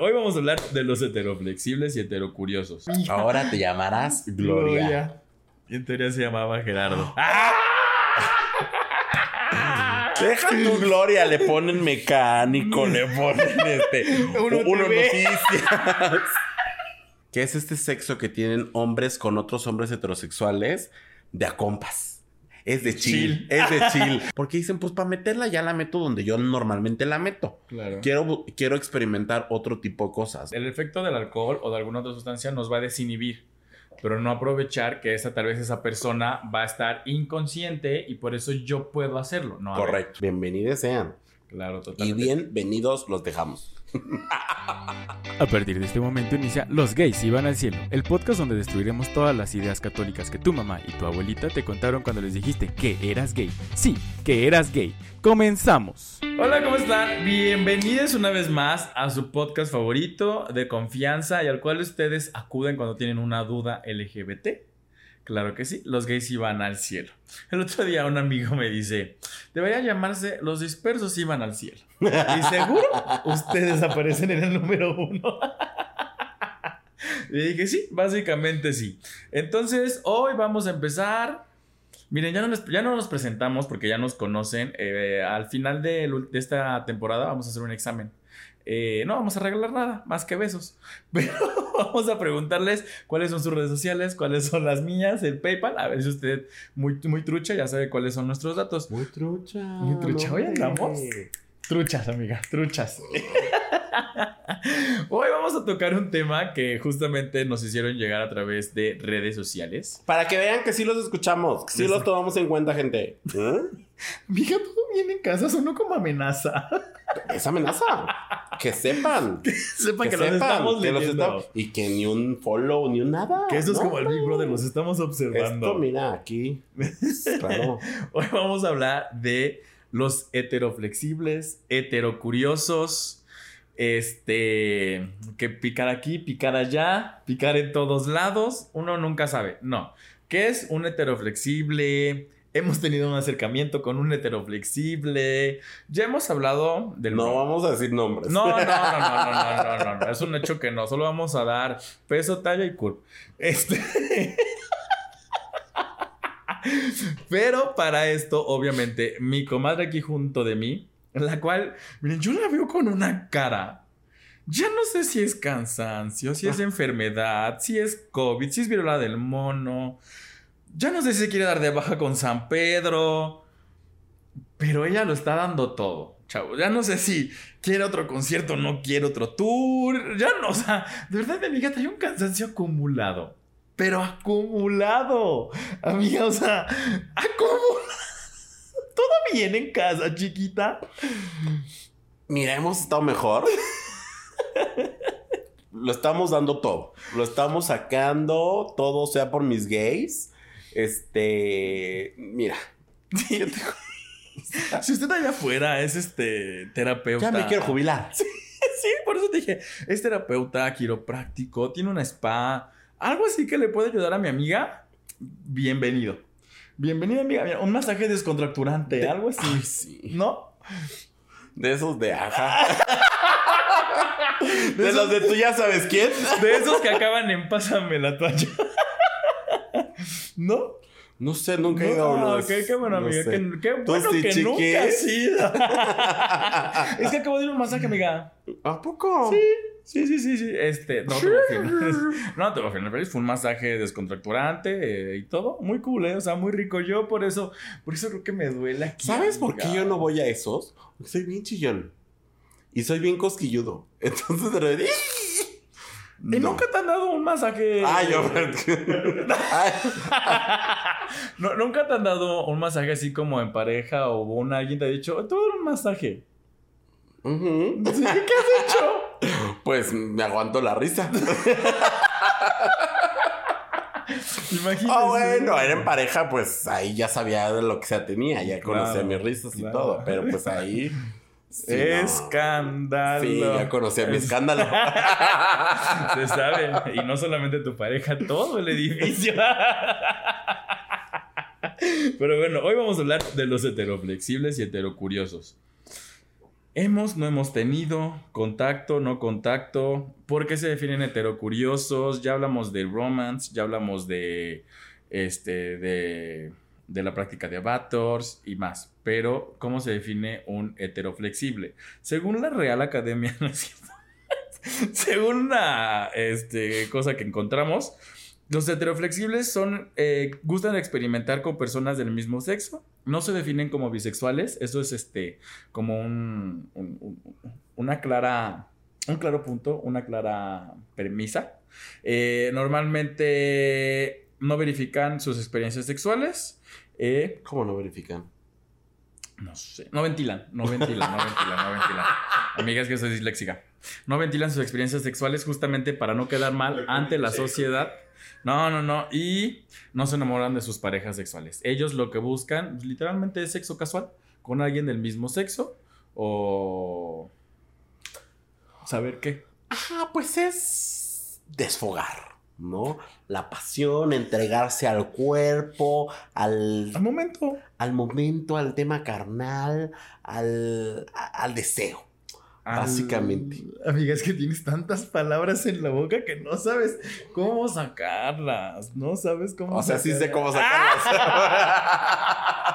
Hoy vamos a hablar de los heteroflexibles y heterocuriosos. Ahora te llamarás Gloria. Y en teoría se llamaba Gerardo. Deja tu Gloria, le ponen mecánico, le ponen este. Uno uno noticias. ¿Qué es este sexo que tienen hombres con otros hombres heterosexuales de a compas? Es de chill, Chill. es de chill. Porque dicen, pues para meterla ya la meto donde yo normalmente la meto. Claro. Quiero, quiero experimentar otro tipo de cosas. El efecto del alcohol o de alguna otra sustancia nos va a desinhibir, pero no aprovechar que esa tal vez esa persona va a estar inconsciente y por eso yo puedo hacerlo. No. Correcto. Bienvenidos sean. Claro, Y totalmente. bienvenidos los dejamos. A partir de este momento inicia Los gays iban al cielo, el podcast donde destruiremos todas las ideas católicas que tu mamá y tu abuelita te contaron cuando les dijiste que eras gay. Sí, que eras gay. Comenzamos. Hola, ¿cómo están? Bienvenidos una vez más a su podcast favorito de confianza y al cual ustedes acuden cuando tienen una duda LGBT. Claro que sí, los gays iban al cielo. El otro día un amigo me dice, debería llamarse Los dispersos iban al cielo. Y seguro ustedes aparecen en el número uno. Y dije, sí, básicamente sí. Entonces, hoy vamos a empezar. Miren, ya no, ya no nos presentamos porque ya nos conocen. Eh, al final de esta temporada vamos a hacer un examen. Eh, no vamos a regalar nada, más que besos. Pero vamos a preguntarles cuáles son sus redes sociales, cuáles son las mías, el PayPal. A ver si usted, muy, muy trucha, ya sabe cuáles son nuestros datos. Muy trucha. Muy trucha. Hoy andamos. Truchas, amiga, truchas. Hoy vamos a tocar un tema que justamente nos hicieron llegar a través de redes sociales. Para que vean que sí los escuchamos, que sí los tomamos en cuenta, gente. ¿Eh? Mija, todo bien en casa, sonó como amenaza. Es amenaza. Que sepan. Sepa que, los estamos que los leyendo. estamos- Y que ni un follow, ni un nada. Que eso es No, como el Big. Brother, los estamos observando. Esto, mira, aquí. Claro. Hoy vamos a hablar de los heteroflexibles, heterocuriosos, este, que picar aquí, picar allá, picar en todos lados, uno nunca sabe. No, ¿qué es un heteroflexible? Hemos tenido un acercamiento con un heteroflexible. Ya hemos hablado del No vamos a decir nombres. no, no, no, no, no, no, no, no, no, es un hecho que no, solo vamos a dar peso, talla y curva. Este. Pero para esto, obviamente, mi comadre aquí junto de mí, la cual, miren, yo la veo con una cara. Ya no sé si es cansancio, si es enfermedad, si es COVID, si es viruela del mono. Ya no sé si se quiere dar de baja con San Pedro. Pero ella lo está dando todo, chavo. Ya no sé si quiere otro concierto, no quiere otro tour. Ya no, o sea, de verdad, mi amiga trae un cansancio acumulado. Pero acumulado. Amiga, o sea, acumulado. ¿Todo bien en casa, chiquita? Mira, hemos estado mejor. Lo estamos dando todo. Lo estamos sacando todo, sea por mis gays. Este. Mira. Sí. Si usted allá afuera es este terapeuta. Ya me quiero jubilar. Sí, por eso te dije, es terapeuta, quiropráctico, tiene una spa, algo así que le puede ayudar a mi amiga. Bienvenido. Bienvenido, amiga. Mira, un masaje descontracturante, algo así. Ay, sí. ¿No? De esos de ajá. De los de tú ya sabes quién. De esos que acaban en pásame la toalla. ¿No? No sé, nunca he ido a uno No, de qué, bueno, No amiga. sé. Qué, qué Tú bueno sí, que chiqui. nunca has ido. es que acabo de ir a un masaje, amiga. ¿A poco? Sí, sí, sí, sí, sí. Este, no te lo filmes. No te pero fue un masaje descontracturante eh, y todo. Muy cool, ¿eh? O sea, muy rico. Yo por eso, por eso creo que me duele aquí. ¿Sabes por qué yo no voy a esos? Porque soy bien chillón. Y soy bien cosquilludo. Entonces de repente. ¿Y nunca te han dado un masaje? Ay, yo. Ay, No, ¿Nunca te han dado un masaje así como en pareja o un alguien te ha dicho, te voy a dar un masaje? Sí, ¿Qué has hecho? Pues me aguanto la risa. Imagínate. Ah, bueno, era en pareja, pues ahí ya sabía de lo que se tenía, ya conocía Claro, mis risas y claro. todo, pero pues ahí. Sí, no. Escándalo. Sí, ya conocía mi Es- escándalo. Se sabe. Y no solamente tu pareja, todo el edificio. Pero bueno, hoy vamos a hablar de los heteroflexibles y heterocuriosos. Hemos, no hemos tenido, contacto, no contacto, ¿por qué se definen heterocuriosos? Ya hablamos de romance, ya hablamos de, este, de, de la práctica de avatars y más. Pero, ¿cómo se define un heteroflexible? Según la Real Academia, según una este, cosa que encontramos, los heteroflexibles son, eh, gustan experimentar con personas del mismo sexo. No se definen como bisexuales. Eso es este, como un, un- un- una clara, un claro punto, una clara premisa. Eh, normalmente no verifican sus experiencias sexuales. Eh, ¿Cómo no verifican? no sé. No ventilan, no ventilan, no ventilan, no ventilan. Amiga, es que soy disléxica. No ventilan sus experiencias sexuales justamente para no quedar mal ante la sociedad. No, no, no. Y no se enamoran de sus parejas sexuales. Ellos lo que buscan, pues, literalmente, es sexo casual con alguien del mismo sexo o saber qué. Ajá, pues es desfogar, ¿no? La pasión, entregarse al cuerpo, al, Al momento. al momento, al tema carnal, al, al deseo. Al- Básicamente. Amiga, es que tienes tantas palabras en la boca que no sabes cómo sacarlas. No sabes cómo O sea, sí sé cómo sacarlas. sacarlas.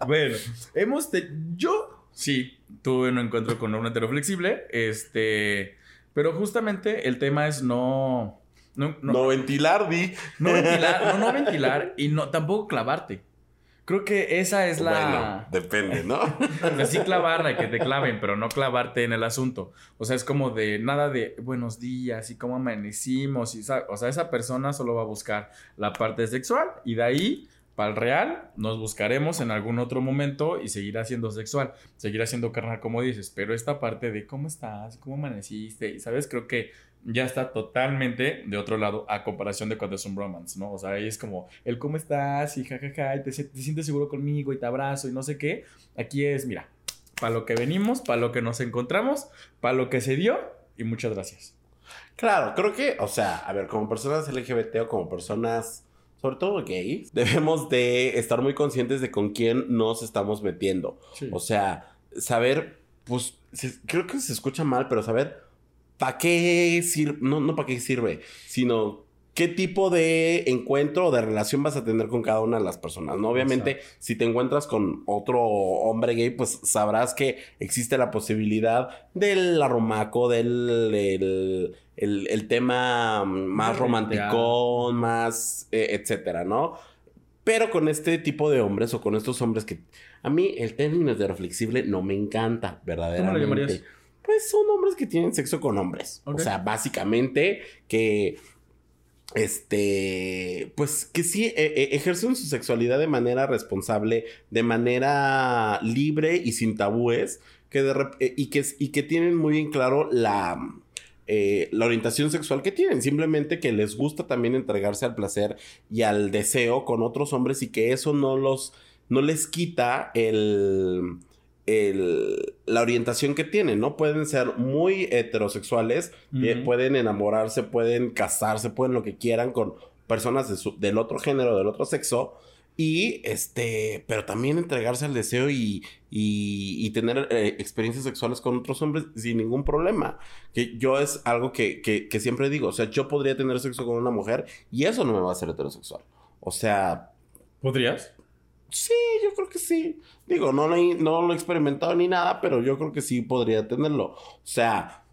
Bueno, hemos te- yo sí tuve un encuentro con un heteroflexible, este, pero justamente el tema es no no, no, no ventilar, di. no ventilar, no, no ventilar y no tampoco clavarte. Creo que esa es Bueno, la depende, ¿no? o sea, sí clavarla, que te claven, pero no clavarte en el asunto. O sea, es como de nada de buenos días y cómo amanecimos. Y, o sea, esa persona solo va a buscar la parte sexual y de ahí, para el real, nos buscaremos en algún otro momento y seguirá siendo sexual, seguirá siendo carnal, como dices. Pero esta parte de cómo estás, cómo amaneciste, y sabes, creo que ya está totalmente de otro lado a comparación de cuando es un romance, ¿no? O sea, ahí es como el cómo estás y jajaja, y te, te sientes seguro conmigo y te abrazo y no sé qué. Aquí es, mira, para lo que venimos, para lo que nos encontramos, para lo que se dio y muchas gracias. Claro, creo que, o sea, a ver, como personas LGBT o como personas, sobre todo gays, debemos de estar muy conscientes de con quién nos estamos metiendo. O sea, saber, pues, se- creo que se escucha mal, pero saber para qué sirve, no, no para qué sirve, sino qué tipo de encuentro o de relación vas a tener con cada una de las personas, ¿no? Obviamente, si te encuentras con otro hombre gay, pues sabrás que existe la posibilidad del arrumaco, del el, el- el tema más romántico, más, eh, etcétera, ¿no? Pero con este tipo de hombres o con estos hombres que a mí el término heteroflexible no me encanta, verdaderamente. Pues son hombres que tienen sexo con hombres. O sea, básicamente que este, pues que sí eh, eh, ejercen su sexualidad de manera responsable, de manera libre y sin tabúes, que de eh, y, que, y que tienen muy bien claro la, eh, la orientación sexual que tienen, simplemente que les gusta también entregarse al placer y al deseo con otros hombres y que eso no los, no les quita el, el- la orientación que tienen, ¿no? Pueden ser muy heterosexuales, eh, pueden enamorarse, pueden casarse, pueden lo que quieran con personas de su- del otro género, del otro sexo. Y este, pero también entregarse al deseo y, y, y tener eh, experiencias sexuales con otros hombres sin ningún problema. Que yo es algo que, que, que siempre digo. O sea, yo podría tener sexo con una mujer y eso no me va a hacer heterosexual. O sea, ¿Podrías? Sí, yo creo que sí. Digo, no, lo he- no lo he experimentado ni nada, pero yo creo que sí podría tenerlo. O sea,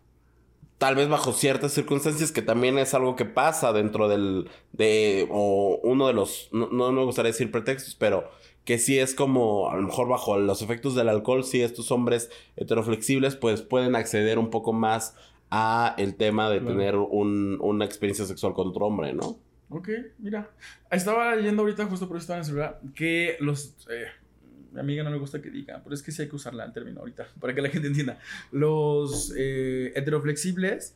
tal vez bajo ciertas circunstancias, que también es algo que pasa dentro del, de, o uno de los, no, no me gustaría decir pretextos, pero que sí es como, a lo mejor bajo los efectos del alcohol, sí estos hombres heteroflexibles, pues pueden acceder un poco más a el tema de Claro. tener un- una experiencia sexual con otro hombre, ¿no? Ok, mira. Estaba leyendo ahorita, justo por eso estaba en el celular, que los. eh, mi amiga no le gusta que diga, pero es que sí hay que usarla el término ahorita, para que la gente entienda. Los eh, heteroflexibles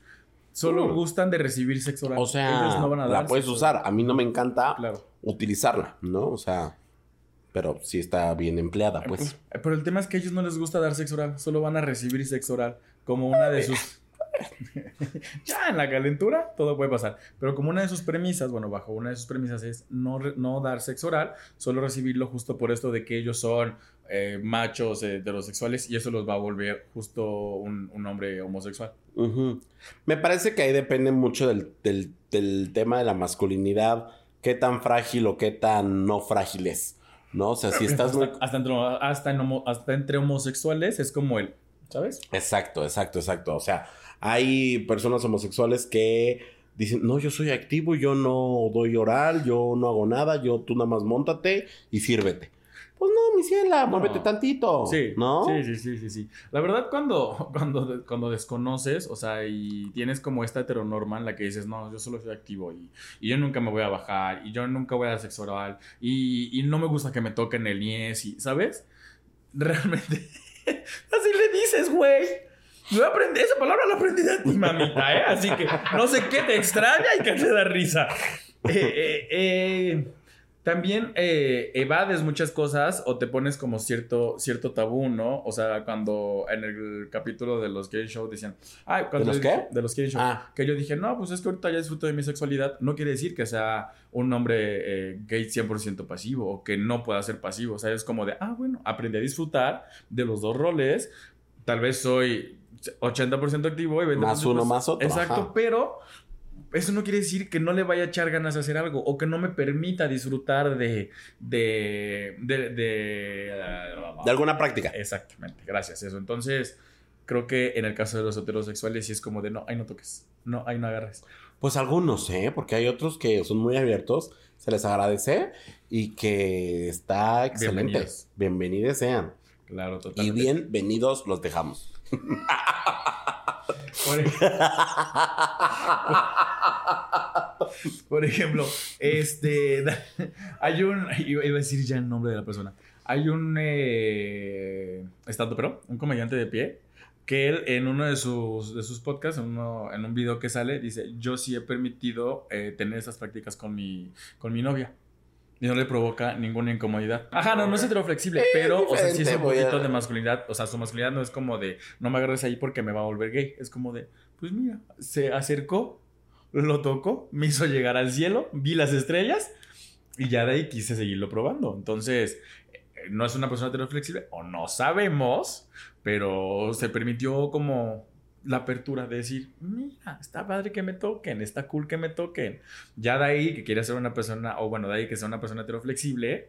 solo Mm. gustan de recibir sexo oral. O sea, Ellos no van a dar la puedes sexo usar. A mí no me encanta Claro. utilizarla, ¿no? O sea, pero sí está bien empleada, pues. Eh, Pero el tema es que a ellos no les gusta dar sexo oral, solo van a recibir sexo oral como una de sus. ya en la calentura todo puede pasar. Pero como una de sus premisas, bueno, bajo una de sus premisas es no, no dar sexo oral, solo recibirlo justo por esto de que ellos son eh, machos heterosexuales y eso los va a volver justo un, hombre homosexual. Me parece que ahí depende mucho del, del, tema de la masculinidad, qué tan frágil o qué tan no frágil es. ¿No? O sea, si estás hasta, entre, hasta entre homosexuales es como el, ¿sabes? Exacto, exacto, exacto. O sea, hay personas homosexuales que dicen, no, yo soy activo, yo no doy oral, yo no hago nada, yo tú nada más montate y sírvete. Pues no, mi ciela, muévete tantito. Sí. ¿No? Sí, sí, sí, sí, sí. La verdad, cuando, cuando, cuando desconoces, o sea, y tienes como esta heteronorma en la que dices, no, yo solo soy activo y, y yo nunca me voy a bajar y yo nunca voy a dar sexo oral y, y no me gusta que me toquen el niés y, ¿sabes? Realmente, así le dices, güey. Yo aprendí, esa palabra la aprendí de ti, mamita, ¿eh? Así que no sé qué te extraña y qué te da risa. Eh, eh, eh, también evades muchas cosas o te pones como cierto, cierto tabú, ¿no? O sea, cuando en el capítulo de los gay show decían, ay, cuando ¿De los qué? De los gay show. Ah. Que yo dije, no, pues es que ahorita ya disfruto de mi sexualidad. No quiere decir que sea un hombre gay 100% pasivo o que no pueda ser pasivo. O sea, es como de, ah, bueno, aprendí a disfrutar de los dos roles. Tal vez soy 80% activo y 20% más uno más otro. Exacto, pero eso no quiere decir que no le vaya a echar ganas a hacer algo o que no me permita disfrutar de de de, de, de alguna práctica. Exactamente, gracias. Eso. Entonces, creo que en el caso de los heterosexuales sí es como de no, ahí no toques, no, ahí no agarres. Pues algunos, ¿eh? Porque hay otros que son muy abiertos, se les agradece y que está excelente. Bienvenidos, Bienvenidos sean. Claro, totalmente. Y bienvenidos los dejamos. Por, ejemplo, este hay un iba a decir ya el nombre de la persona. Hay un eh, estando pero un comediante de pie que él en uno de sus, de sus podcasts, en, en un video que sale, dice, yo sí he permitido eh, tener esas prácticas con mi, con mi novia. Y no le provoca ninguna incomodidad. Ajá, no, no es heteroflexible, pero, o sea, sí es un poquito de masculinidad. O sea, su masculinidad no es como de, no me agarres ahí porque me va a volver gay. Es como de, pues mira, se acercó, lo tocó, me hizo llegar al cielo, vi las estrellas y ya de ahí quise seguirlo probando. Entonces, eh, no es una persona heteroflexible, o no sabemos, pero se permitió como la apertura de decir, mira, está padre que me toquen, está cool que me toquen. Ya de ahí que quiere ser una persona, o bueno, de ahí que sea una persona heteroflexible,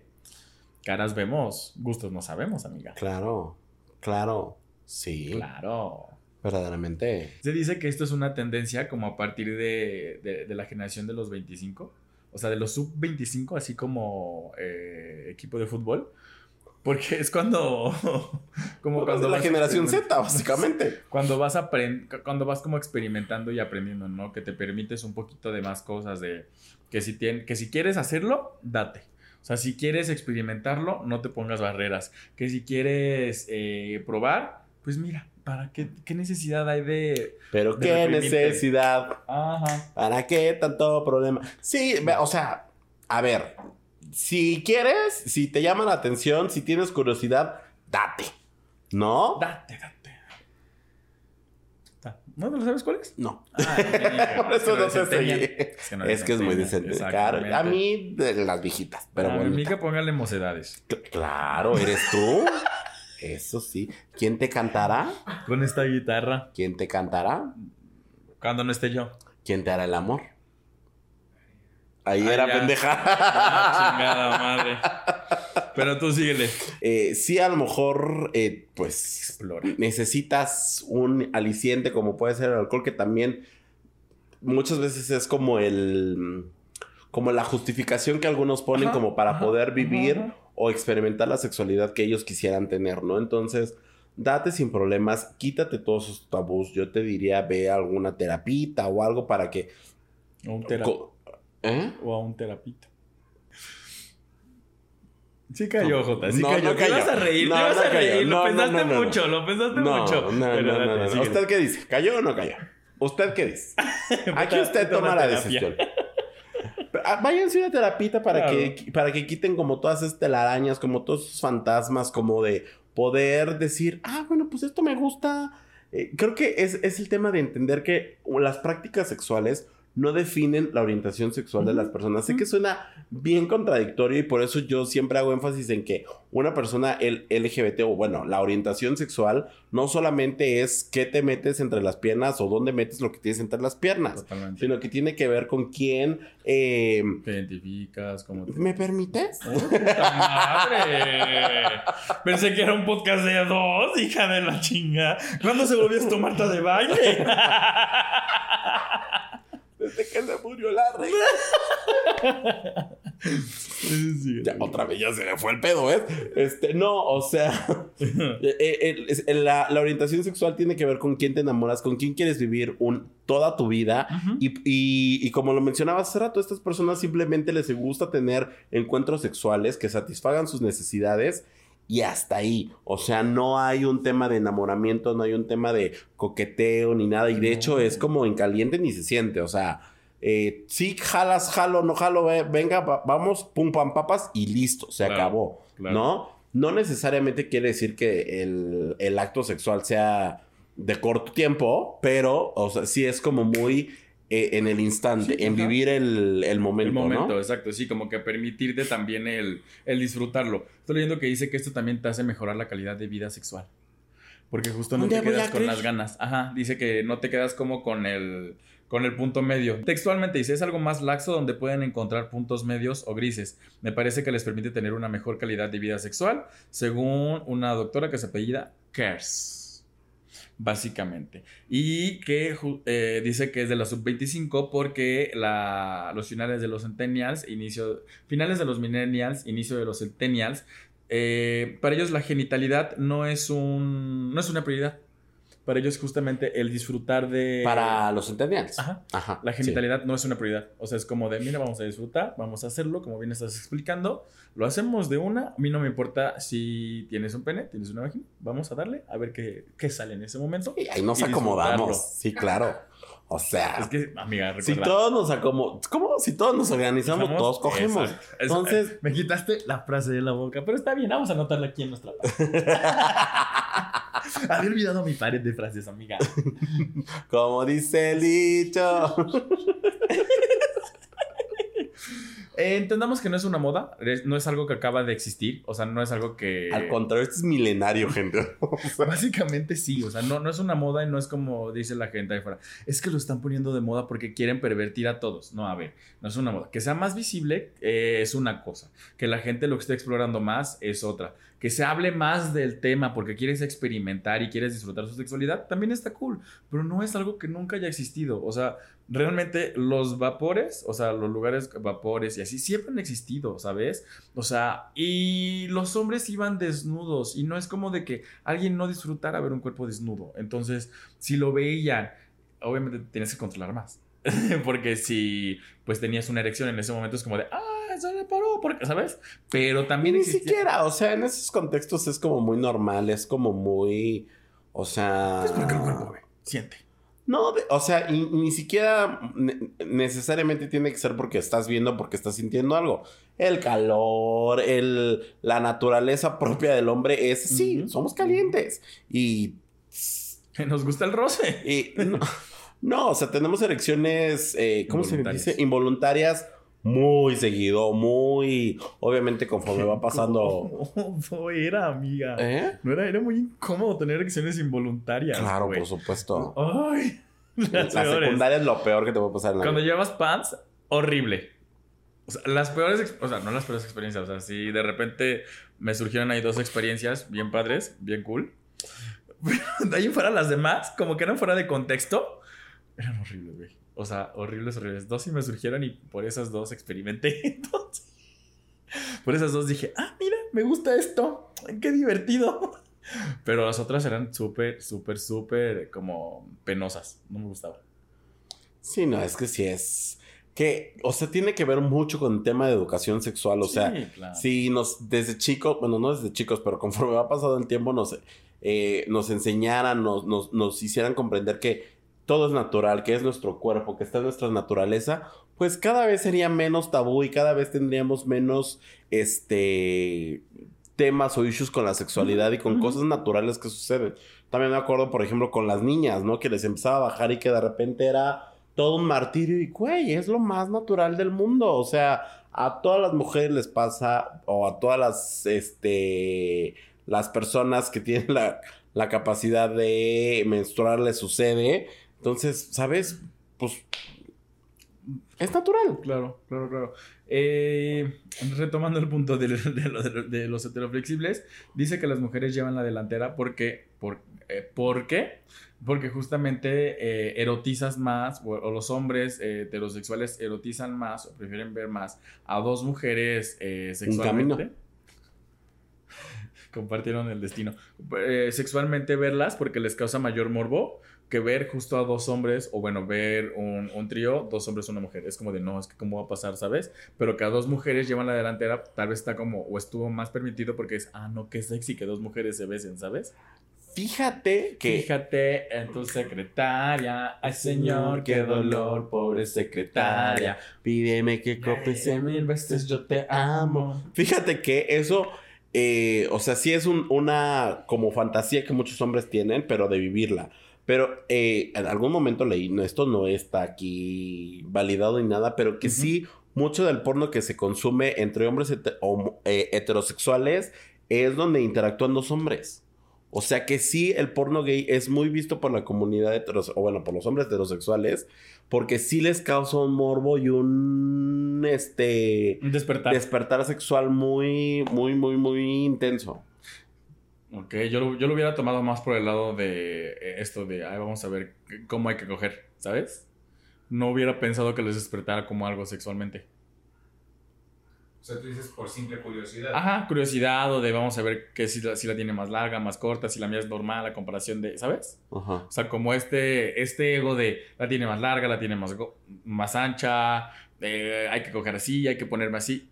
caras vemos, gustos no sabemos, amiga. Claro, claro, sí. Claro. Verdaderamente. Se dice que esto es una tendencia como a partir de, de, la generación de los 25, o sea, de los sub 25, así como eh, equipo de fútbol porque es cuando. como cuando. la generación Z, básicamente. Cuando vas cuando vas como experimentando y aprendiendo, ¿no? Que te permites un poquito de más cosas de. Que si, que si quieres hacerlo, date. O sea, si quieres experimentarlo, no te pongas barreras. Que si quieres eh, probar, pues mira, ¿para qué, qué necesidad hay de. Pero qué necesidad. Ajá. ¿Para qué tanto problema? Sí, o sea, a ver, si quieres, si te llama la atención, si tienes curiosidad, date. ¿No? Date, date. ¿No, ¿No sabes cuál es? No. Ah, Por eso no sé seguir. Es que, es, muy decente. a mí, de las viejitas. Pero a mí que póngale mocedades. Claro, ¿eres tú? Eso sí. ¿Quién te cantará? Con esta guitarra. ¿Quién te cantará? Cuando no esté yo. ¿Quién te hará el amor? Ahí era pendeja. Ah, chingada madre. Pero tú síguele. Eh, sí, a lo mejor, eh, pues, necesitas un aliciente como puede ser el alcohol, que también muchas veces es como el... Como la justificación que algunos ponen como para poder vivir o experimentar la sexualidad que ellos quisieran tener, ¿no? Entonces, date sin problemas, quítate todos esos tabús. Yo te diría, ve a alguna terapita o algo para que... Un terapeuta ¿Eh? O a un terapita. Sí cayó, Jota. Sí cayó. ¿Qué vas a reír? No, ¿Te vas a reír? lo pensaste mucho, lo pensaste mucho. No, no, no, ¿Usted qué dice? ¿Cayó o no cayó? ¿Usted qué dice? Aquí usted toma la decisión. Ah, váyanse a una terapita para, que, para que quiten como todas estas telarañas, como todos esos fantasmas, como de poder decir, ah, bueno, pues esto me gusta, eh, creo que es, es el tema de entender que las prácticas sexuales no definen la orientación sexual de las personas. Sé que suena bien contradictorio y por eso yo siempre hago énfasis en que una persona LGBT o bueno, la orientación sexual no solamente es qué te metes entre las piernas o dónde metes lo que tienes entre las piernas, sino que tiene que ver con quién eh, te identificas, cómo ¿Me permites? ¡Oh, madre! Pensé que era un podcast de dos, hija de la chinga. ¿Cuándo se volvió esto Marta de baile? Desde que se murió la reina. otra vez ya se le fue el pedo, ¿eh? Este, no, o sea, eh, eh, la, orientación sexual tiene que ver con quién te enamoras, con quién quieres vivir un, toda tu vida. y, y, como lo mencionaba hace rato, a estas personas simplemente les gusta tener encuentros sexuales que satisfagan sus necesidades y hasta ahí. O sea, no hay un tema de enamoramiento, no hay un tema de coqueteo ni nada. Y de hecho es como en caliente ni se siente. O sea, eh, sí, jalas, jalo, no jalo, venga, vamos, pum, pam, papas y listo, se acabó. ¿No? No necesariamente quiere decir que el, el acto sexual sea de corto tiempo, pero, o sea, sí es como muy eh, en el instante, en vivir el, el, momento. El momento, exacto, sí, como que permitirte también el, el, disfrutarlo. Estoy leyendo que dice que esto también te hace mejorar la calidad de vida sexual. Porque justo no te quedas con las ganas. Ajá, dice que no te quedas como con el, con el punto medio. Textualmente dice, es algo más laxo donde pueden encontrar puntos medios o grises. Me parece que les permite tener una mejor calidad de vida sexual, según una doctora que se apellida Kers básicamente. Y que eh, dice que es de la sub-25 porque la, los finales de los centennials, inicio, finales de los millennials, inicio de los centennials, eh, para ellos la genitalidad no es, un, no es una prioridad para ellos justamente el disfrutar de... Para los centennials. Ajá. Ajá la genitalidad no es una prioridad. O sea, es como de, mira, vamos a disfrutar, vamos a hacerlo, como bien estás explicando. Lo hacemos de una. A mí no me importa si tienes un pene, tienes una vagina. Vamos a darle a ver qué, qué sale en ese momento. Y ahí nos acomodamos. Sí, claro. O sea, es que, amiga, recuerda, si todos nos acomodamos, ¿cómo? Si todos nos organizamos, todos cogemos. Entonces, me quitaste la frase de la boca, pero está bien, vamos a anotarla aquí en nuestra. Había olvidado mi pared de frases, amiga. Como dice el dicho. Entendamos que no es una moda, no es algo que acaba de existir, o sea, no es algo que... Al contrario, esto es milenario, gente. Básicamente sí, o sea, no, no es una moda y no es como dice la gente ahí fuera, es que lo están poniendo de moda porque quieren pervertir a todos. No, a ver, no es una moda. Que sea más visible eh, es una cosa, que la gente lo esté explorando más es otra que se hable más del tema porque quieres experimentar y quieres disfrutar su sexualidad, también está cool, pero no es algo que nunca haya existido. O sea, realmente los vapores, o sea, los lugares vapores y así, siempre han existido, ¿sabes? O sea, y los hombres iban desnudos y no es como de que alguien no disfrutara ver un cuerpo desnudo. Entonces, si lo veían, obviamente tienes que controlar más. porque si pues tenías una erección en ese momento es como de, ah, se le paró, porque, ¿sabes? Pero también Ni siquiera, o sea, en esos contextos es como muy normal, es como muy, o sea... Es porque el cuerpo siente. No, o sea, ni siquiera necesariamente tiene que ser porque estás viendo, porque estás sintiendo algo. El calor, el, la naturaleza propia del hombre es, sí, somos calientes. Y... Nos gusta el roce. Y, no, o sea, tenemos erecciones, eh, ¿cómo se dice? Involuntarias muy seguido, muy. Obviamente, conforme va pasando. ¿Cómo era, amiga? ¿Eh? No era, era muy incómodo tener erecciones involuntarias. Claro, por supuesto. Ay. La secundaria es lo peor que te puede pasar en la Cuando llevas pants, horrible. O sea, las peores, o sea, no las peores experiencias, o sea, si de repente me surgieron ahí dos experiencias bien padres, bien cool. de ahí fuera las demás, como que eran fuera de contexto, eran horribles, güey. O sea, horribles, horribles. Dos sí me surgieron y por esas dos experimenté. Entonces, por esas dos dije, ah, mira, me gusta esto. Qué divertido. Pero las otras eran súper, súper, súper como penosas. No me gustaba. Sí, no, es que sí es. Que, o sea, tiene que ver mucho con el tema de educación sexual. O sea, si nos, desde chicos, bueno, no desde chicos, pero conforme va pasado el tiempo, nos, eh, nos enseñaran, nos, nos, nos hicieran comprender que todo es natural, que es nuestro cuerpo, que está en nuestra naturaleza, pues cada vez sería menos tabú y cada vez tendríamos menos, este, temas o issues con la sexualidad y con cosas naturales que suceden. También me acuerdo, por ejemplo, con las niñas, ¿no? Que les empezaba a bajar y que de repente era todo un martirio y, güey, es lo más natural del mundo. O sea, a todas las mujeres les pasa, o a todas las, este, las personas que tienen la, la capacidad de menstruar les sucede. Entonces, ¿sabes? Pues es natural. Claro, claro, claro. Eh, retomando el punto de, de, los heteroflexibles, dice que las mujeres llevan la delantera porque, por, eh, ¿por qué? Porque justamente eh, erotizas más, o, los hombres heterosexuales erotizan más, o prefieren ver más a dos mujeres sexualmente. Compartieron el destino. sexualmente verlas porque les causa mayor morbo que ver justo a dos hombres, o bueno, ver un, un trío, dos hombres, una mujer. Es como de, no, es que cómo va a pasar, ¿sabes? Pero que a dos mujeres llevan la delantera, tal vez está como, o estuvo más permitido porque es, ah, no, qué sexy que dos mujeres se besen, ¿sabes? Fíjate que. Fíjate en tu secretaria. Ay, señor, qué dolor, pobre secretaria. Pídeme que copies mil veces, yo te amo. Fíjate que eso. Eh, o sea, sí es un, una como fantasía que muchos hombres tienen, pero de vivirla. Pero eh, en algún momento leí, esto no está aquí validado ni nada, pero que sí, mucho del porno que se consume entre hombres eh, heterosexuales es donde interactúan dos hombres. O sea que sí, el porno gay es muy visto por la comunidad heterosexual, o bueno, por los hombres heterosexuales, porque sí les causa un morbo y un, este... despertar. Despertar sexual muy, muy, muy, muy intenso. Ok, yo, yo lo hubiera tomado más por el lado de eh, esto de, ay, vamos a ver cómo hay que coger, ¿sabes? No hubiera pensado que les despertara como algo sexualmente. O sea, tú dices por simple curiosidad. Ajá, curiosidad o de vamos a ver que si la, si la tiene más larga, más corta, si la mía es normal, la comparación de, ¿sabes? Ajá. O sea, como este, este ego de la tiene más larga, la tiene más, más ancha, eh, hay que coger así, hay que ponerme así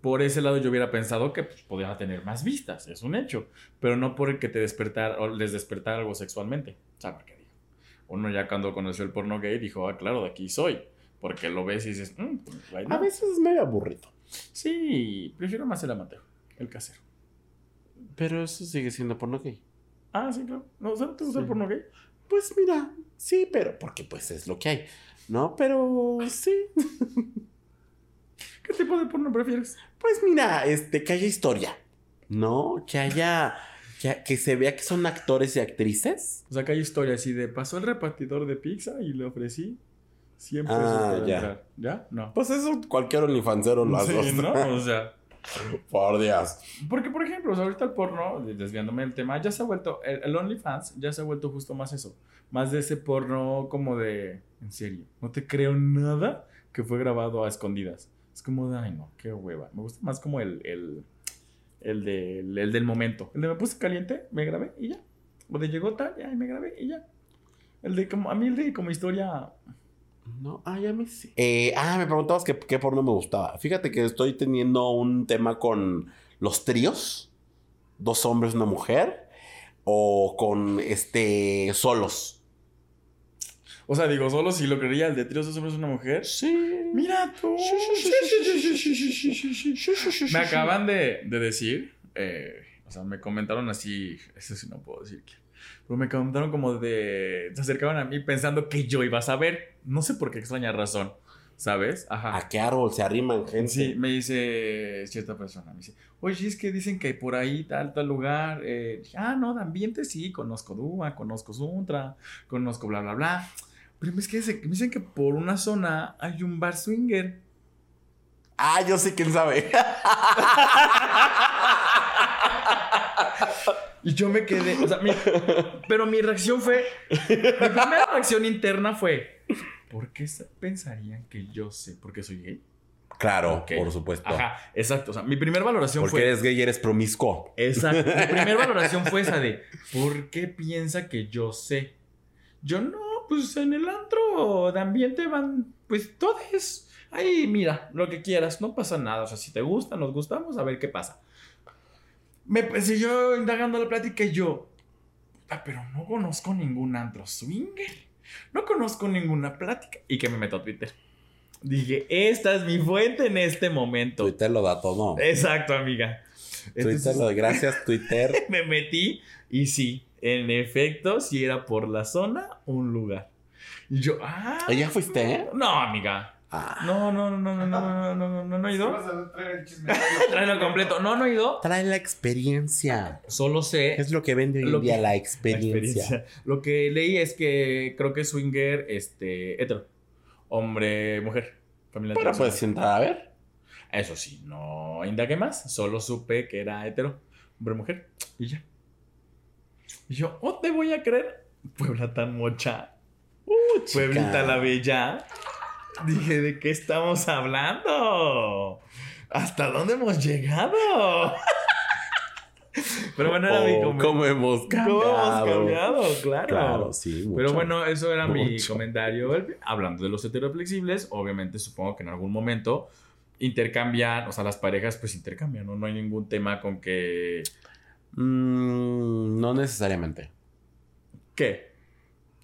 por ese lado yo hubiera pensado que pues, podía tener más vistas, es un hecho, pero no porque te despertar o les despertar algo sexualmente. ¿Sabes qué digo? Uno ya cuando conoció el porno gay dijo, ah, claro, de aquí soy, porque lo ves y dices, mm, pues, a veces es medio aburrido. Sí, prefiero más el amateur, el casero. Pero eso sigue siendo porno gay. Ah, sí, claro. ¿No, ¿Te gusta el porno gay? Pues mira, sí, pero porque pues es lo que hay, ¿no? Pero sí. ¿Qué tipo de porno prefieres? Pues mira, este, que haya historia. ¿No? Que haya. Que, se vea que son actores y actrices. O sea, que hay historia así de pasó el repartidor de pizza y le ofrecí siempre ah, ya. ¿Ya? No. Pues eso cualquier olifancero lo hace. Sí, ¿no? O sea. Por Dios. Porque, por ejemplo, ahorita el porno, desviándome del tema, ya se ha vuelto, el, el, OnlyFans ya se ha vuelto justo más eso. Más de ese porno como de, en serio, no te creo nada que fue grabado a escondidas. Es como, ay, no, qué hueva. Me gusta más como el, el, el, de, el, del momento. El de me puse caliente, me grabé y ya. O de llegó tal, ya, me grabé y ya. El de como, a mí el de como historia. No, ah, ya me sí. Eh, ah, me preguntabas qué, qué porno me gustaba. Fíjate que estoy teniendo un tema con los tríos. Dos hombres, una mujer. O con este solos. O sea, digo, solo si lo creería el de tríos dos hombres una mujer. Sí. Mira tú. Me acaban de, de decir, eh, o sea, me comentaron así, eso sí no puedo decir que. Pero me comentaron como de. Se acercaban a mí pensando que yo iba a saber. No sé por qué extraña razón. ¿Sabes? Ajá. ¿A qué árbol se arriman gente? Sí, me dice cierta persona. Me dice, oye, es que dicen que por ahí, tal, tal lugar. Eh, ah, no, de ambiente sí. Conozco Dúa, conozco Suntra, conozco bla, bla, bla. Pero es que me dicen que por una zona hay un bar swinger. Ah, yo sé quién sabe. y yo me quedé, o sea, pero mi reacción fue, mi primera reacción interna fue, ¿por qué pensarían que yo sé por qué soy gay? Claro, por supuesto. Ajá, exacto. O sea, mi primera valoración fue. Porque eres gay y eres promiscuo. Exacto. Mi primera valoración fue esa de, ¿por qué piensa que yo sé? Yo no, pues en el antro de ambiente van, pues todos. Ahí, mira, lo que quieras, no pasa nada. O sea, si te gusta, nos gustamos, a ver qué pasa. Me yo indagando la plática y yo, ah, pero no conozco ningún antro swinger. No conozco ninguna plática. Y que me meto a Twitter. Dije, esta es mi fuente en este momento. Twitter lo da todo. Exacto, amiga. Twitter, lo gracias, Twitter. me metí y sí, en efecto, sí era por la zona un lugar. Y yo, ah. ¿Ya fuiste? No, amiga. Ah. No, no, no, no, no, no, no, no, no, no he ido. Tráelo completo. No, no he ido. Trae la experiencia. Solo sé. Es lo que vende hoy Lo en día que- la la experiencia. experiencia. Lo que leí es que creo que swinger, este, hetero. Hombre, mujer. Familia Pero puedes entrar a ver. Eso sí, no indagué más. Solo supe que era hetero. Hombre, mujer. Y ya. Y yo, ¿oh, te voy a creer? Puebla tan mocha. Uh. Pueblita la Bella. Dije, ¿de qué estamos hablando? ¿Hasta dónde hemos llegado? Pero bueno, era mi Oh, comentario. ¿Cómo hemos cambiado? ¿Cómo hemos cambiado? Claro. Claro, sí. Pero mucho. bueno, eso era mi comentario. Hablando de los heteroflexibles, obviamente supongo que en algún momento intercambian, o sea, las parejas pues intercambian, ¿no? No hay ningún tema con que... Mm, no necesariamente. ¿Qué?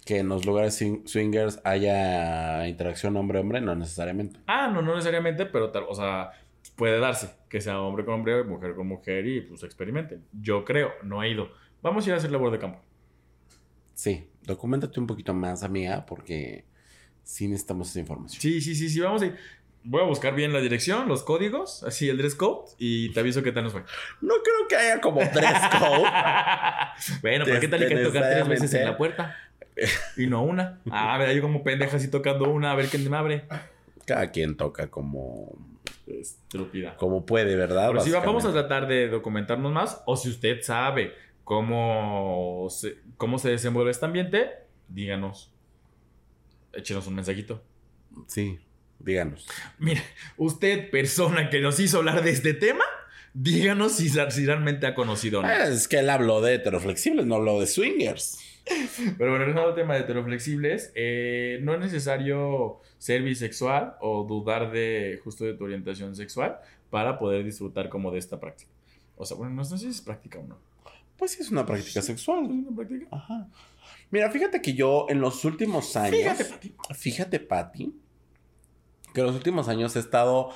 Que en los lugares swing- swingers haya interacción hombre-hombre, no necesariamente. Ah, no, no necesariamente, pero tal, o sea, puede darse que sea hombre con hombre, mujer con mujer y pues experimenten. Yo creo, no he ido. Vamos a ir a hacer labor de campo. Sí, documentate un poquito más, amiga, porque sí necesitamos esa información. Sí, sí, sí, sí, vamos a ir. Voy a buscar bien la dirección, los códigos, así el dress code y te aviso qué tal nos fue. No creo que haya como dress code. bueno, pero ¿qué tal y que tocar tres veces en la puerta? Y no una. Ah, mira, yo como pendeja así tocando una, a ver quién me abre. Cada quien toca como, Estúpida. como puede, ¿verdad? Pero sí, vamos a tratar de documentarnos más. O si usted sabe cómo se, cómo se desenvuelve este ambiente, díganos. Échenos un mensajito. Sí, díganos. Mira, usted, persona que nos hizo hablar de este tema, díganos si, si realmente ha conocido o no. Es que él habló de heteroflexibles, no habló de swingers. Pero bueno, regresando al tema de heteroflexibles, eh, no es necesario ser bisexual o dudar de justo de tu orientación sexual para poder disfrutar como de esta práctica. O sea, bueno, no sé si es práctica o no. Pues sí, es una práctica ¿Es sexual. una práctica? Ajá. Mira, fíjate que yo en los últimos años. Fíjate, Pati. Fíjate, Pati. Que en los últimos años he estado.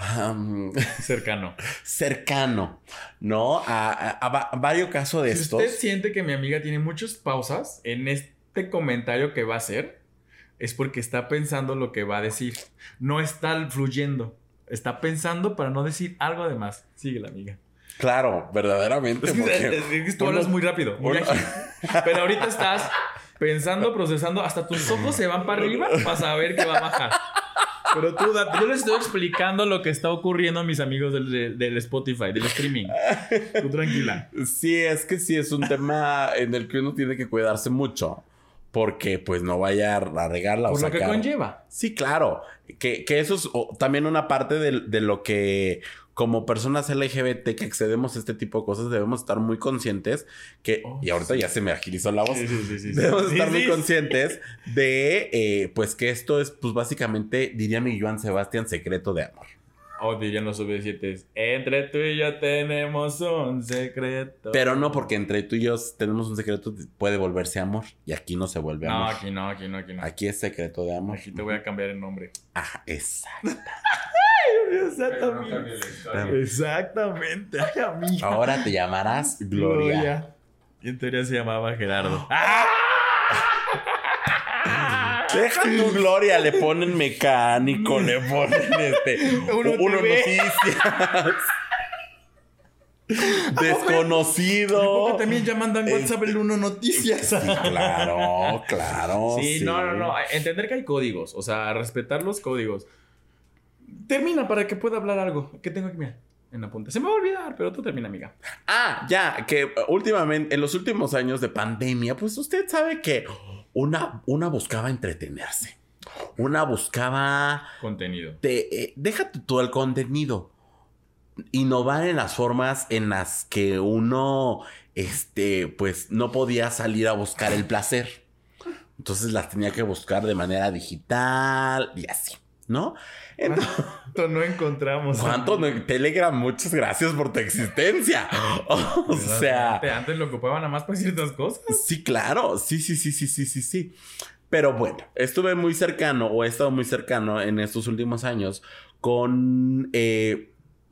Cercano. cercano, ¿no? A, a- a va- varios casos de Si estos. usted siente que mi amiga tiene muchas pausas en este comentario que va a hacer, es porque está pensando lo que va a decir. No está fluyendo. Está pensando para no decir algo de más. Sigue la amiga. Claro, verdaderamente. Es que, porque es que tú uno- hablas muy rápido. muy uno- ágil. Pero ahorita estás pensando, procesando. Hasta tus ojos se van para arriba para saber que va a bajar. Pero tú, date- yo les estoy explicando lo que está ocurriendo a mis amigos del, del- del Spotify, del streaming. Tú tranquila. Sí, es que sí es un tema en el que uno tiene que cuidarse mucho. Porque pues no vaya a regarla o Por lo que conlleva. Sí, claro. Que, que eso es o, también una parte de, de lo que como personas LGBT que accedemos a este tipo de cosas debemos estar muy conscientes que, Oh, y ahorita sí. ya se me agilizó la voz, Sí, sí, sí, debemos estar muy conscientes de eh, pues que esto es pues básicamente, diría mi Joan Sebastián, secreto de amor. O dirían los obedientes. Entre tú y yo tenemos un secreto. Pero no porque entre tú y yo tenemos un secreto puede volverse amor y aquí no se vuelve No, amor. aquí no, aquí no, aquí no. Aquí es secreto de amor. Aquí te voy a cambiar el nombre. Ajá, exacto. No. Exactamente. Ay, amiga. Ahora te llamarás Gloria. Y en teoría se llamaba Gerardo. Deja tu gloria, le ponen mecánico, le ponen este. Uno noticias. Desconocido. También ya mandan WhatsApp el uno noticias. Sí, claro, claro. Sí, no, no, no. Entender que hay códigos. O sea, respetar los códigos. Termina para que pueda hablar algo. ¿Qué tengo aquí? Mira, en la punta. Se me va a olvidar, pero tú termina, amiga. Ah, ya, que uh, últimamente, en los últimos años de pandemia, pues usted sabe que una, una buscaba entretenerse. Una buscaba. Contenido. Te, eh, déjate todo el contenido. Innovar en las formas en las que uno, este, pues no podía salir a buscar el placer. Entonces las tenía que buscar de manera digital y así, ¿no? Entonces, ¿Cuánto no encontramos? ¿Cuánto? no- Telegram, muchas gracias por tu existencia. O sea, Antes lo ocupaban nada más para ciertas cosas. sí, claro. Sí, sí, sí, sí, sí, sí, sí. Pero bueno, estuve muy cercano o he estado muy cercano en estos últimos años con eh,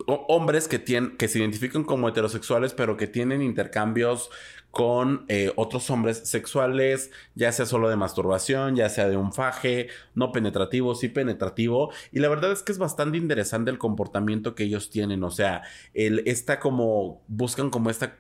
hombres que, tienen, que se identifican como heterosexuales, pero que tienen intercambios con eh, otros hombres sexuales, ya sea solo de masturbación, ya sea de un faje, no penetrativo, sí penetrativo. Y la verdad es que es bastante interesante el comportamiento que ellos tienen. O sea, el, esta como, buscan como esta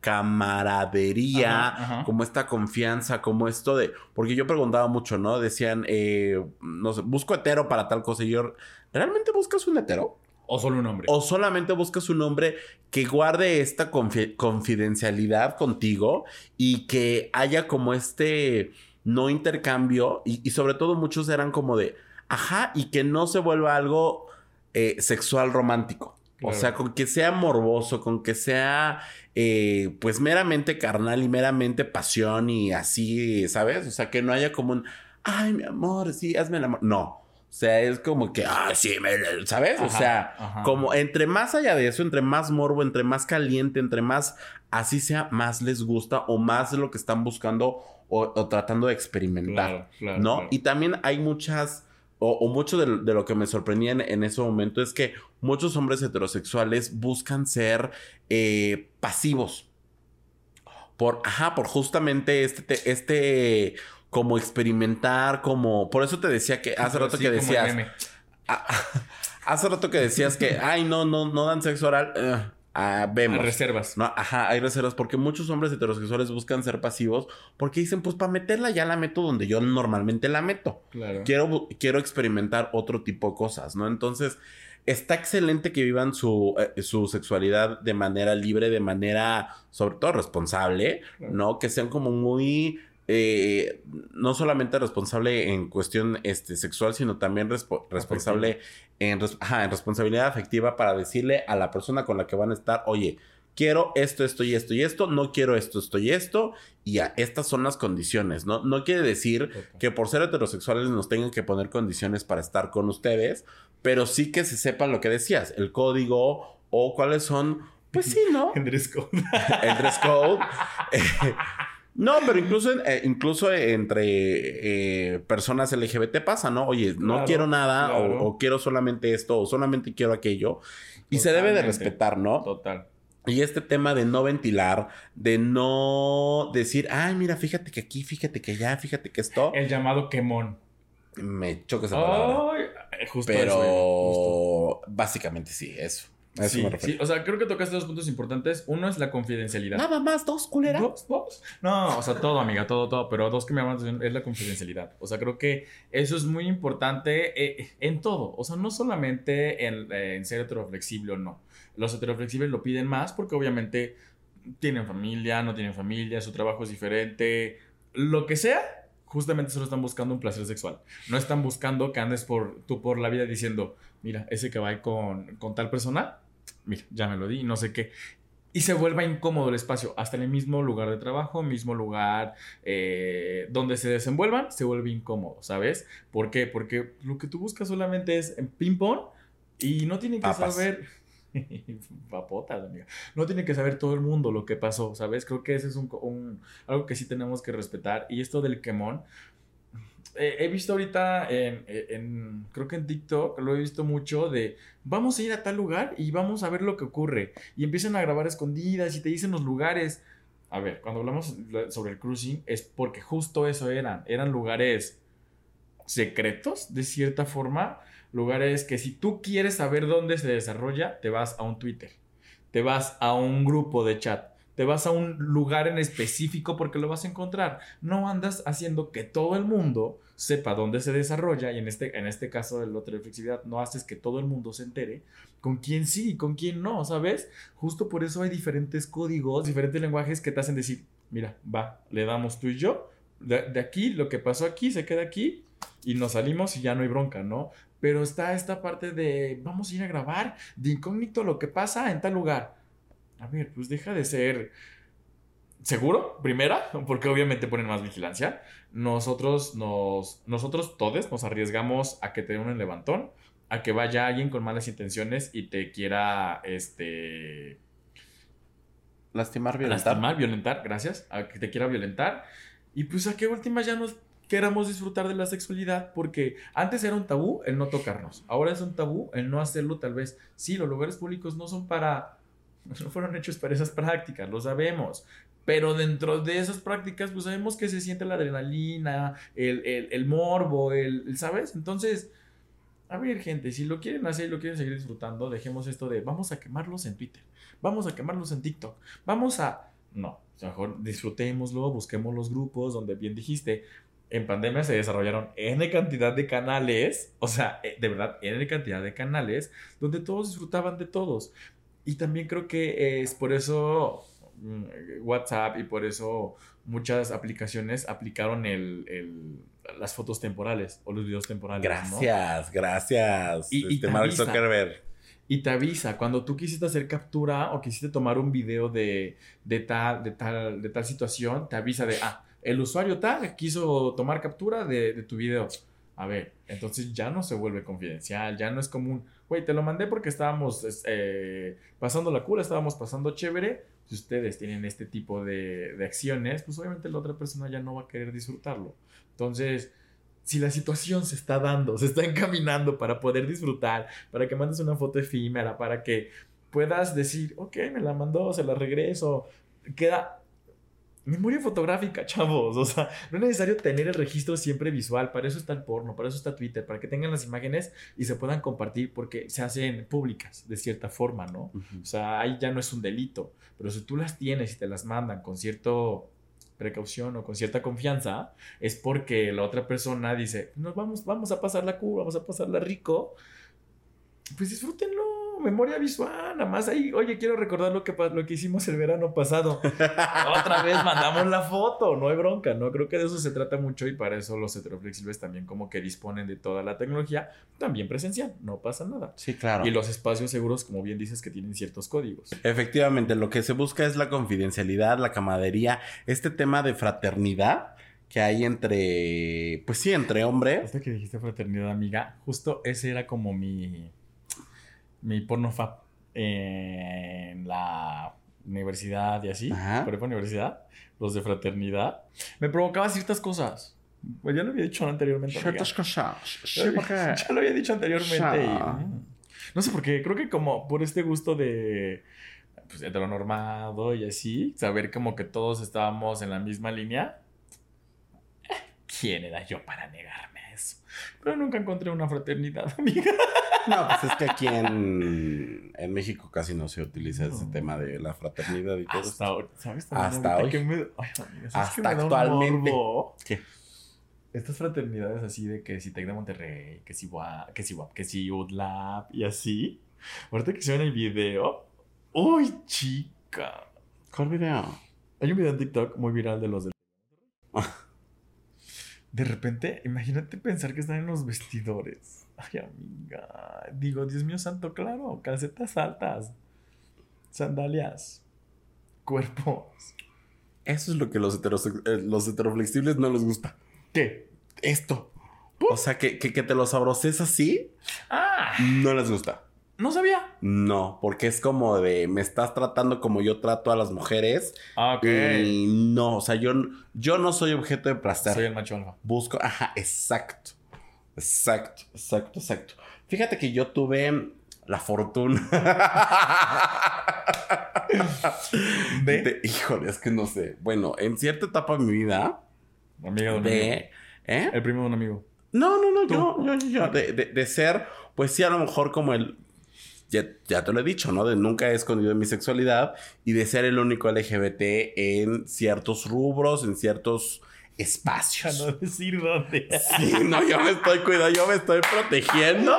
camaradería, como esta confianza, como esto de, porque yo preguntaba mucho, ¿no? Decían, eh, no sé, busco hetero para tal cosa. Y yo, ¿realmente buscas un hetero? O solo un hombre. O solamente buscas un hombre que guarde esta confidencialidad contigo y que haya como este no intercambio. Y, sobre todo muchos eran como de, ajá, y que no se vuelva algo eh, sexual romántico. O sea, con que sea morboso, con que sea eh, pues meramente carnal y meramente pasión y así, ¿sabes? O sea, que no haya como un, ay, mi amor, sí, hazme el amor. No. O sea, es como que, ah, sí, me, ¿sabes? o sea, como entre más allá de eso, entre más morbo, entre más caliente, entre más así sea, más les gusta o más lo que están buscando o, tratando de experimentar, ¿no? Y también hay muchas, o, mucho de, lo que me sorprendía en, ese momento es que muchos hombres heterosexuales buscan ser eh, pasivos. Por, ajá, por justamente este, este como experimentar, como... Por eso te decía que hace rato que decías... hace rato que decías que, ay, no, no, no dan sexo oral. Eh, ah, vemos. Hay reservas. No, ajá, hay reservas porque muchos hombres heterosexuales buscan ser pasivos porque dicen, pues para meterla ya la meto donde yo normalmente la meto. Claro. Quiero, quiero experimentar otro tipo de cosas, ¿no? Entonces, está excelente que vivan su, eh, su sexualidad de manera libre, de manera, sobre todo, responsable, ¿no? Que sean como muy eh, no solamente responsable en cuestión este, sexual, sino también responsable en, en, responsabilidad afectiva para decirle a la persona con la que van a estar, oye, quiero esto, esto y esto y esto, no quiero esto, esto y esto, y estas son las condiciones, ¿no? No quiere decir que por ser heterosexuales nos tengan que poner condiciones para estar con ustedes, pero sí que se sepan lo que decías, el código o cuáles son, pues sí, ¿no? El dress code. el dress code. No, pero incluso, eh, incluso entre eh, personas LGBT pasa, ¿no? Oye, no quiero nada o, quiero solamente esto o solamente quiero aquello. Y se debe de respetar, ¿no? Total. Y este tema de no ventilar, de no decir, ay, mira, fíjate que aquí, fíjate que allá, fíjate que esto. El llamado quemón. Me choca esa palabra. Ay, justo Pero básicamente sí, eso sí, sí, o sea, creo que tocaste dos puntos importantes. Uno es la confidencialidad. Nada más, dos, culera. ¿Dos? ¿Dos? No, o sea, todo, amiga, todo, todo. Pero dos que me llaman es la confidencialidad. O sea, creo que eso es muy importante eh, en todo. O sea, no solamente en, en ser heteroflexible o no. Los heteroflexibles lo piden más porque obviamente tienen familia, no tienen familia, su trabajo es diferente. Lo que sea, justamente solo están buscando un placer sexual. No están buscando que andes por, tú por la vida diciendo, mira, ese que va con, con tal persona, mira, ya me lo di, no sé qué. Y se vuelva incómodo el espacio, hasta en el mismo lugar de trabajo, mismo lugar eh, donde se desenvuelvan, se vuelve incómodo, ¿sabes? ¿Por qué? Porque lo que tú buscas solamente es ping-pong y no tienen que saber... Papotas, amiga. No tiene que saber todo el mundo lo que pasó, ¿sabes? Creo que ese es un, algo que sí tenemos que respetar. Y esto del quemón, eh, he visto ahorita en, creo que en TikTok, lo he visto mucho de, vamos a ir a tal lugar y vamos a ver lo que ocurre. Y empiezan a grabar escondidas y te dicen los lugares. A ver, cuando hablamos sobre el cruising es porque justo eso eran, eran lugares secretos, de cierta forma, lugares que si tú quieres saber dónde se desarrolla, te vas a un Twitter, te vas a un grupo de chat te vas a un lugar en específico porque lo vas a encontrar. No andas haciendo que todo el mundo sepa dónde se desarrolla y en este, en este caso de la flexibilidad no haces que todo el mundo se entere con quién sí y con quién no, ¿sabes? Justo por eso hay diferentes códigos, diferentes lenguajes que te hacen decir, mira, va, le damos tú y yo, de, de aquí, lo que pasó aquí se queda aquí y nos salimos y ya no hay bronca, ¿no? Pero está esta parte de, vamos a ir a grabar de incógnito lo que pasa en tal lugar a ver, pues deja de ser seguro, primera, porque obviamente ponen más vigilancia. Nosotros, nos, nosotros todos nos arriesgamos a que te den un levantón, a que vaya alguien con malas intenciones y te quiera, este... Lastimar, violentar. Lastimar, violentar, gracias. A que te quiera violentar. Y pues a que última ya nos queramos disfrutar de la sexualidad porque antes era un tabú el no tocarnos, ahora es un tabú el no hacerlo tal vez. Sí, los lugares públicos no son para, no fueron hechos para esas prácticas, lo sabemos. Pero dentro de esas prácticas, pues sabemos que se siente la adrenalina, el, el, morbo, el, ¿sabes? Entonces, a ver, gente, si lo quieren hacer y lo quieren seguir disfrutando, dejemos esto de vamos a quemarlos en Twitter, vamos a quemarlos en TikTok, vamos a. No, mejor disfrutémoslo, busquemos los grupos donde bien dijiste. En pandemia se desarrollaron N cantidad de canales, o sea, eh, de verdad, N cantidad de canales donde todos disfrutaban de todos. Y también creo que es por eso mm, WhatsApp y por eso muchas aplicaciones aplicaron el, las fotos temporales o los videos temporales. Gracias, gracias. Y, y, este, Mark Zuckerberg. Y te avisa, cuando tú quisiste hacer captura o quisiste tomar un video de, de, tal, de, tal, de tal situación, te avisa de, ah, el usuario tal quiso tomar captura de, de tu video. A ver, entonces ya no se vuelve confidencial, ya no es como un, güey, te lo mandé porque estábamos eh, pasando la cura, estábamos pasando chévere. Si ustedes tienen este tipo de, de acciones, pues obviamente la otra persona ya no va a querer disfrutarlo. Entonces, si la situación se está dando, se está encaminando para poder disfrutar, para que mandes una foto efímera, para que puedas decir, ok, me la mandó, se la regreso, queda memoria fotográfica, chavos. O sea, no es necesario tener el registro siempre visual. Para eso está el porno, para eso está Twitter, para que tengan las imágenes y se puedan compartir porque se hacen públicas de cierta forma, ¿no? O sea, ahí ya no es un delito. Pero si tú las tienes y te las mandan con cierto precaución o con cierta confianza, es porque la otra persona dice, nos vamos, vamos a pasarla cool, vamos a pasarla rico. Pues disfrútenlo memoria visual, nada más ahí, oye, quiero recordar lo que, lo que hicimos el verano pasado. Otra vez mandamos la foto, no hay bronca, ¿no? Creo que de eso se trata mucho y para eso los heteroflexibles también como que disponen de toda la tecnología, también presencial, no pasa nada. Sí, claro. Y los espacios seguros, como bien dices, que tienen ciertos códigos. Efectivamente, lo que se busca es la confidencialidad, la camadería, este tema de fraternidad que hay entre, pues sí, entre hombres. Hasta que dijiste fraternidad, amiga, justo ese era como mi mi porno fab en la universidad y así, por universidad, los de fraternidad, me provocaba ciertas cosas. Pues ya lo había dicho anteriormente. Ciertas cosas. ya lo había dicho anteriormente. Mm, no sé por qué, creo que como por este gusto de pues, heteronormado y así, saber como que todos estábamos en la misma línea. Eh, ¿Quién era yo para negarme a eso? Pero nunca encontré una fraternidad, amiga. No, pues es que aquí en, en México casi no se utiliza ese tema de la fraternidad y todo. Hasta hoy, ¿sabes? Hasta hoy. Me... Hasta actualmente. ¿Qué? Estas fraternidades así de que si Tec de Monterrey, que si WAP, que si WAP, que si UDLAB y así. Ahorita que se ve en el video. ¡Uy, chica! ¿Cuál video? Hay un video en TikTok muy viral de los de de repente, imagínate pensar que están en los vestidores. Ay, amiga. Digo, Dios mío santo, claro. Calcetas altas. Sandalias. Cuerpos. Eso es lo que los, eh, los heteroflexibles no les gusta. ¿Qué? Esto. O sea, que, que, que te los abroces así. Ah. No les gusta. No sabía. No, porque es como de me estás tratando como yo trato a las mujeres. Ah, ok. Y no, o sea, yo, yo no soy objeto de placer. Soy el macho alfa. Busco, ajá, exacto. Exacto, exacto, exacto. Fíjate que yo tuve la fortuna. ¿De? híjole, es que no sé. Bueno, en cierta etapa de mi vida. Amiga de un amigo. ¿Eh? El primo de un amigo. No, no, no, yo, yo, yo, de, de, de, ser, pues sí, a lo mejor como el ya, te lo he dicho, ¿no? De nunca he escondido mi sexualidad y de ser el único LGBT en ciertos rubros, en ciertos espacios. A no decir dónde. Sí, no, yo me estoy cuidando, yo me estoy protegiendo.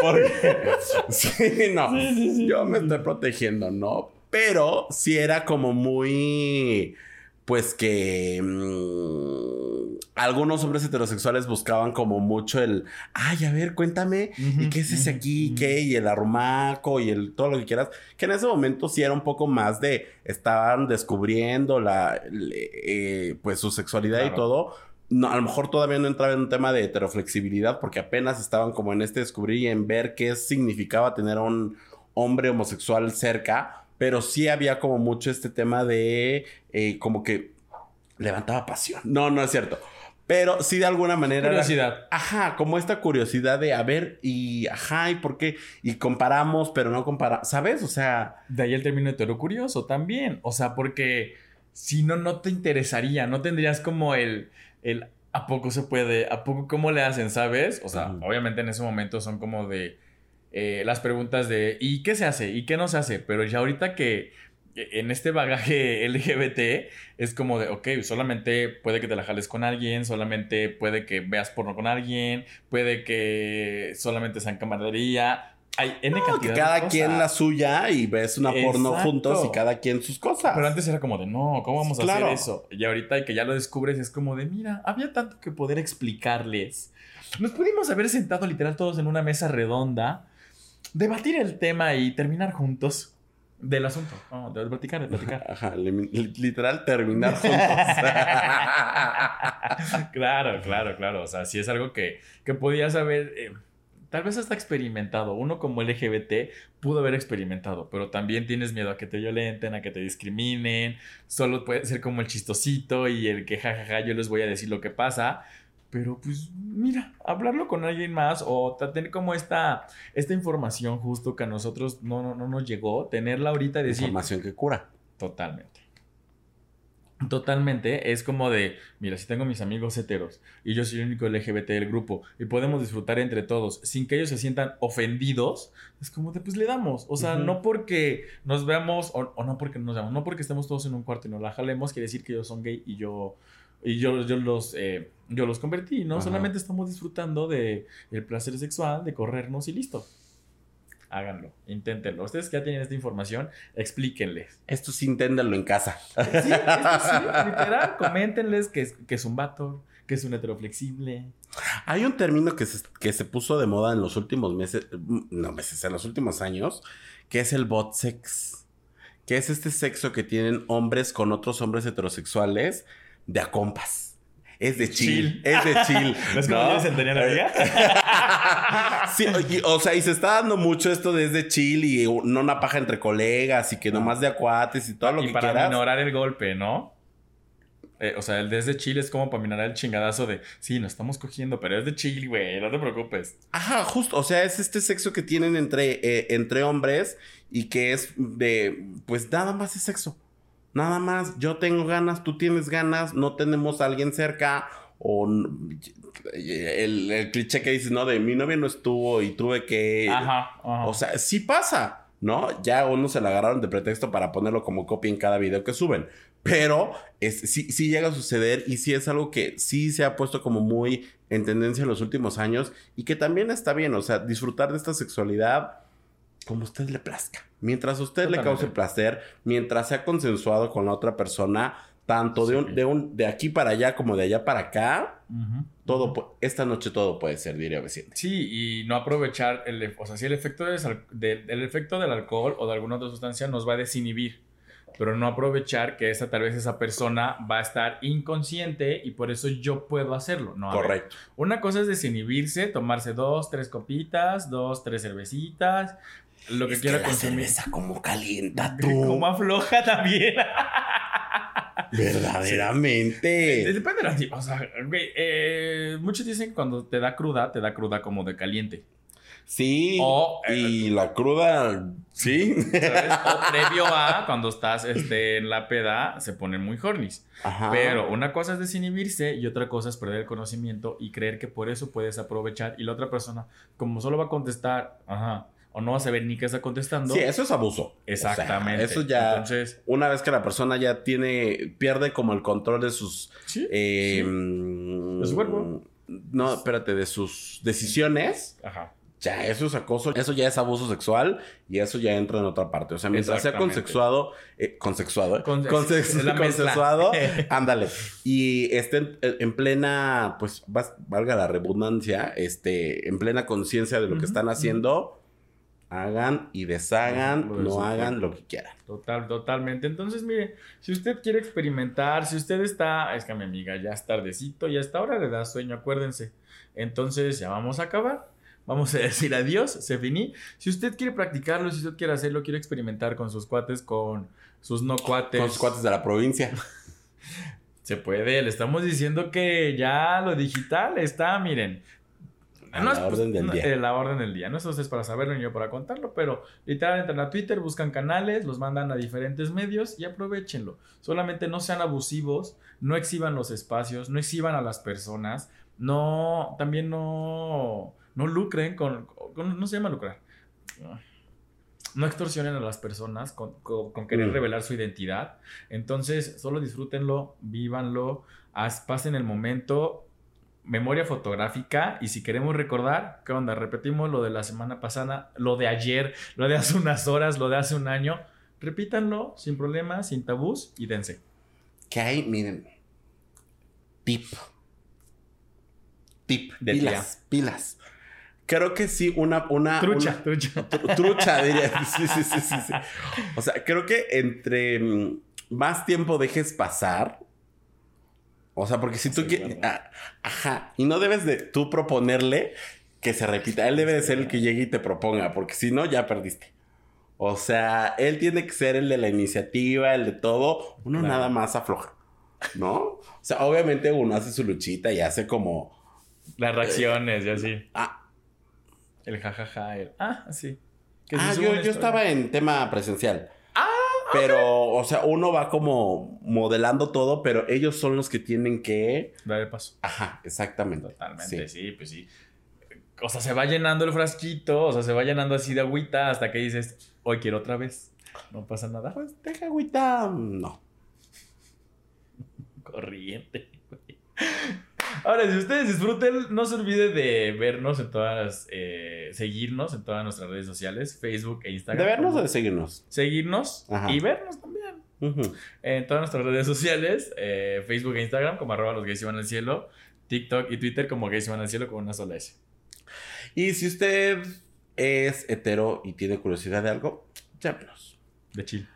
Porque. Sí, no. yo me estoy protegiendo, ¿no? Pero sí era como muy pues que mm, algunos hombres heterosexuales buscaban como mucho el, ay, a ver, cuéntame, ¿y qué es ese aquí? ¿Qué? Y el arrumaco y el todo lo que quieras. Que en ese momento sí era un poco más de, estaban descubriendo la, eh, pues su sexualidad y todo. No, a lo mejor todavía no entraba en un tema de heteroflexibilidad porque apenas estaban como en este descubrir y en ver qué significaba tener a un hombre homosexual cerca pero sí había como mucho este tema de eh, como que levantaba pasión. No, no es cierto. Pero sí de alguna manera. Curiosidad. ajá, como esta curiosidad de a ver y ajá, y por qué. Y comparamos, pero no comparamos. ¿Sabes? O sea. De ahí el término hetero curioso también. O sea, porque si no, no te interesaría. No tendrías como el. el ¿A poco se puede? ¿A poco cómo le hacen? ¿Sabes? O sea, obviamente en ese momento son como de. Eh, las preguntas de ¿y qué se hace? ¿y qué no se hace? Pero ya ahorita que en este bagaje LGBT es como de, ok, solamente puede que te la jales con alguien, solamente puede que veas porno con alguien, puede que solamente sea en camaradería. Hay N cantidad cada quien la suya y ves una porno juntos y cada quien sus cosas. Pero antes era como de, no, ¿cómo vamos a hacer eso? Y ahorita que ya lo descubres es como de, mira, había tanto que poder explicarles. Nos pudimos haber sentado literal todos en una mesa redonda, debatir el tema y terminar juntos. Del asunto. Oh, de platicar, de platicar. Ajá, literal terminar juntos. claro, claro, claro. O sea, si es algo que, que podías haber, eh, tal vez hasta experimentado. Uno como LGBT pudo haber experimentado, pero también tienes miedo a que te violenten, a que te discriminen. Solo puede ser como el chistosito y el que jajaja, yo les voy a decir lo que pasa. Pero pues mira, hablarlo con alguien más o tener como esta, esta información justo que a nosotros no, no, nos llegó, tenerla ahorita y decir... Información que cura. Totalmente. Totalmente, es como de, mira, si tengo mis amigos heteros y yo soy el único LGBT del grupo y podemos disfrutar entre todos sin que ellos se sientan ofendidos, es como de, pues le damos. O sea, no porque nos veamos o, o, no porque nos veamos, no porque estemos todos en un cuarto y nos la jalemos, quiere decir que ellos son gay y yo y yo, yo, los, eh, yo los convertí, ¿no? Solamente estamos disfrutando de el placer sexual, de corrernos y listo. Háganlo, inténtenlo. Ustedes que ya tienen esta información, explíquenles. Esto sí, inténtenlo en casa. Sí, esto sí, literal. Coméntenles que es, que es un vato, que es un heteroflexible. Hay un término que se, que se puso de moda en los últimos meses, no meses, en los últimos años, que es el bot sex. Que es este sexo que tienen hombres con otros hombres heterosexuales de a compas. Es de chill. Es de chill. ¿No es como ¿no? la sí, o sea, y se está dando mucho esto desde chill y no una paja entre colegas y que nomás de acuates y todo lo y que para quieras. minorar el golpe, ¿no? Eh, o sea, el desde Chile es como para minorar el chingadazo de, sí, nos estamos cogiendo, pero es de Chile, güey, no te preocupes. Ajá, justo, o sea, es este sexo que tienen entre, eh, entre hombres y que es de, pues nada más es sexo. Nada más, yo tengo ganas, tú tienes ganas, no tenemos a alguien cerca o el, el, cliché que dices, no, de mi novia no estuvo y tuve que... Ajá, ajá. O sea, sí pasa, ¿no? Ya uno se la agarraron de pretexto para ponerlo como copia en cada video que suben. Pero es, sí, sí llega a suceder y sí es algo que sí se ha puesto como muy en tendencia en los últimos años y que también está bien, o sea, disfrutar de esta sexualidad como usted le plazca. Mientras a usted Totalmente. le cause placer, mientras sea consensuado con la otra persona, tanto de, un, de, un, de aquí para allá como de allá para acá, uh -huh. todo, esta noche todo puede ser, diría vecino. Sí, y no aprovechar, el, o sea, si el efecto, de, de, el efecto del alcohol o de alguna otra sustancia nos va a desinhibir, pero no aprovechar que esa, tal vez esa persona va a estar inconsciente y por eso yo puedo hacerlo. No, Correcto. Ver, una cosa es desinhibirse, tomarse dos, tres copitas, dos, tres cervecitas, lo que es quiera que consumir. La cerveza como calienta tú. Como afloja también. Verdaderamente. Sí. Depende de la. O sea, eh, muchos dicen que cuando te da cruda, te da cruda como de caliente. Sí. O, y eh, la cruda, sí. ¿sabes? O previo a cuando estás este, en la peda, se pone muy hornis. Ajá. Pero una cosa es desinhibirse y otra cosa es perder el conocimiento y creer que por eso puedes aprovechar. Y la otra persona, como solo va a contestar, ajá, o no vas a ver ni qué está contestando. Sí, eso es abuso. Exactamente. O sea, eso ya. Entonces, una vez que la persona ya tiene. pierde como el control de sus. Sí. Eh, sí. De su cuerpo. No, espérate, de sus decisiones. Ajá. Ya, eso es acoso, eso ya es abuso sexual y eso ya entra en otra parte. O sea, mientras sea consexuado, eh, consexuado, ¿eh? Con, Consex la consensuado, ándale. Y esté en, en, plena, pues, valga la redundancia, este, en plena conciencia de lo uh -huh, que están haciendo. Uh -huh hagan y deshagan, no, no hagan lo que quieran. Total, totalmente. Entonces, mire, si usted quiere experimentar, si usted está, es que mi amiga ya es tardecito, ya hasta ahora le da sueño, acuérdense. Entonces, ya vamos a acabar. Vamos a decir adiós, se finí. Si usted quiere practicarlo, si usted quiere hacerlo, quiere experimentar con sus cuates, con sus no cuates. Con sus cuates de la provincia. Se puede, le estamos diciendo que ya lo digital está, miren. A la orden del no, día. eh, la orden del día. No es ustedes para saberlo ni yo para contarlo, pero literal entran a Twitter, buscan canales, los mandan a diferentes medios y aprovechenlo. Solamente no sean abusivos, no exhiban los espacios, no exhiban a las personas, no, también no, no lucren con, con- no se llama lucrar. No extorsionen a las personas con, con- con querer Mm. revelar su identidad. Entonces, solo disfrútenlo, vívanlo, haz- pasen el momento, memoria fotográfica. Y si queremos recordar, ¿qué onda? Repetimos lo de la semana pasada, lo de ayer, lo de hace unas horas, lo de hace un año. Repítanlo sin problemas, sin tabús y dense. Que hay, miren. Tip. Tip. De pilas, pilas. Creo que sí, una. una Trucha, una- trucha. tru- trucha, diría. Sí, sí, sí, sí, sí. O sea, creo que entre mm, más tiempo dejes pasar. O sea, porque si tú Sí, quieres. verdad. ajá. Y no debes de tú proponerle que se repita. Él debe de ser el que llegue y te proponga, porque si no, ya perdiste. O sea, él tiene que ser el de la iniciativa, el de todo. Uno Claro. nada más afloja. ¿No? O sea, obviamente uno hace su luchita y hace como. Las reacciones y así. Ah, El jajaja, el. Ah, sí. Que ah, yo, yo estaba en tema presencial. Pero, o sea, uno va como modelando todo, pero ellos son los que tienen que. Dar el paso. Ajá, exactamente. Totalmente, Sí. sí. pues sí. O sea, se va llenando el frasquito, o sea, se va llenando así de agüita hasta que dices, hoy quiero otra vez. No pasa nada. Pues deja agüita. No. Corriente. güey. Ahora, si ustedes disfruten, no se olvide de vernos en todas, eh, seguirnos en todas nuestras redes sociales, Facebook e De Instagram. vernos o de seguirnos. Seguirnos Ajá. y vernos también. En todas nuestras redes sociales, eh, Facebook e Instagram, como arroba los gays iban al cielo, TikTok y Twitter como gays iban al cielo con una sola S. Y si usted es hetero y tiene curiosidad de algo, llámenos. De chill.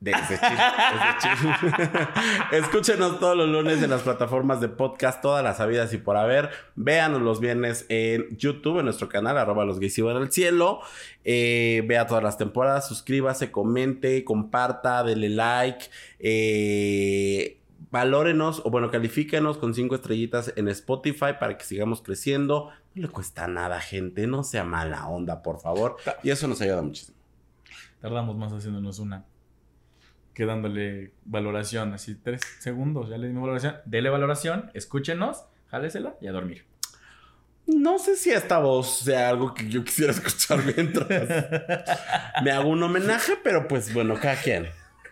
De. Escúchenos todos los lunes en las plataformas de podcast, todas las habidas y por haber. Véanos los viernes en YouTube, en nuestro canal, arroba los gays iban al cielo. Eh, vea todas las temporadas, suscríbase, comente, comparta, dele like. Eh, valórenos, o bueno, califíquenos con cinco estrellitas en Spotify para que sigamos creciendo. No le cuesta nada, gente. No sea mala onda, por favor. Y eso nos ayuda muchísimo. Tardamos más haciéndonos una que dándole valoración, así tres segundos, ya le dimos valoración. Dele valoración, escúchenos, jálesela y a dormir. No sé si esta voz sea algo que yo quisiera escuchar mientras me hago un homenaje, pero pues bueno, cada quien.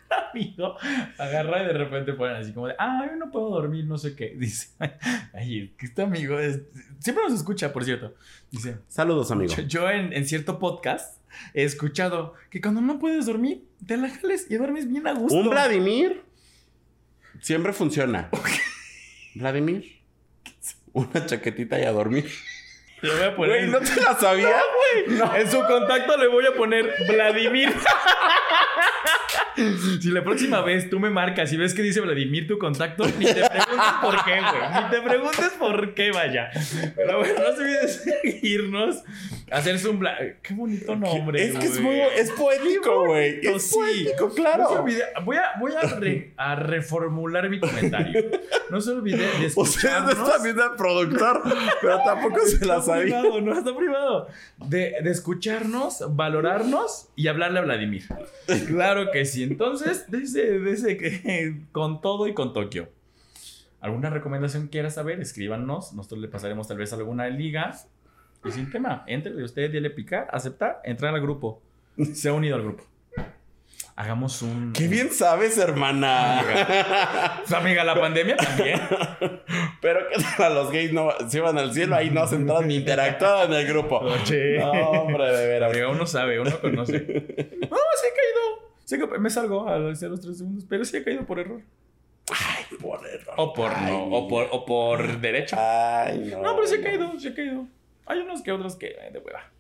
Amigo, agarra y de repente ponen así como de, ah, yo no puedo dormir, no sé qué. Dice, ay, este amigo es- siempre nos escucha, por cierto. Dice, Saludos, amigo. yo, yo en, en cierto podcast he escuchado que cuando no puedes dormir, te la jales y duermes bien a gusto. Un Vladimir siempre funciona. Vladimir, una chaquetita y a dormir. Le voy a poner. Güey, ¿no te la sabías? En su contacto le voy a poner Vladimir. si la próxima vez tú me marcas y ves que dice Vladimir tu contacto, ni te preguntes por qué, güey. Ni te preguntes por qué, vaya. Pero bueno, no se olviden de seguirnos. Hacerse un... bla- Qué bonito nombre, es que es, güey. muy, es poético, güey. Es sí. poético, No claro. se olvide- voy a, voy a, re- a reformular mi comentario. No se olvide de Ustedes no escucharnos. están viendo al productor, pero tampoco se la Está sabía. privado, no está privado. De, de escucharnos, valorarnos y hablarle a Vladimir. Claro que sí. Entonces, desde, desde que con todo y con Tokio. ¿Alguna recomendación quiera saber? Escríbanos. Nosotros le pasaremos tal vez alguna liga. Y sin tema, entre de usted, dile picar, aceptar, entrar al grupo. Se ha unido al grupo. Hagamos un. Qué bien sabes, hermana. Pues, amiga, la pandemia también. Pero que a los gays no se iban al cielo, ahí no sentaron ni interactuaban en el grupo. Oye. No, hombre, de veras. Amiga, uno sabe, uno conoce. No, sí he caído. Sí que me salgo a los 0 3 segundos, pero sí he caído por error. Ay, por error. O por Ay. no, o por, o por derecho. Ay, no. No, pero sí he caído, sí he caído. Hay unos que otros que eh, de hueva.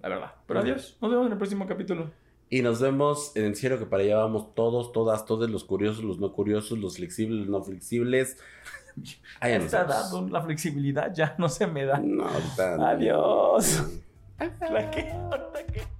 La verdad. Pero adiós. Nos vemos en el próximo capítulo. Y nos vemos en el cielo que para allá vamos todos, todas, todos, los curiosos, los no curiosos, los flexibles, los no flexibles. Allá nos vemos. edad, la flexibilidad ya no se me da. No, no. Adiós. ¿La qué? ¿Ahorita qué?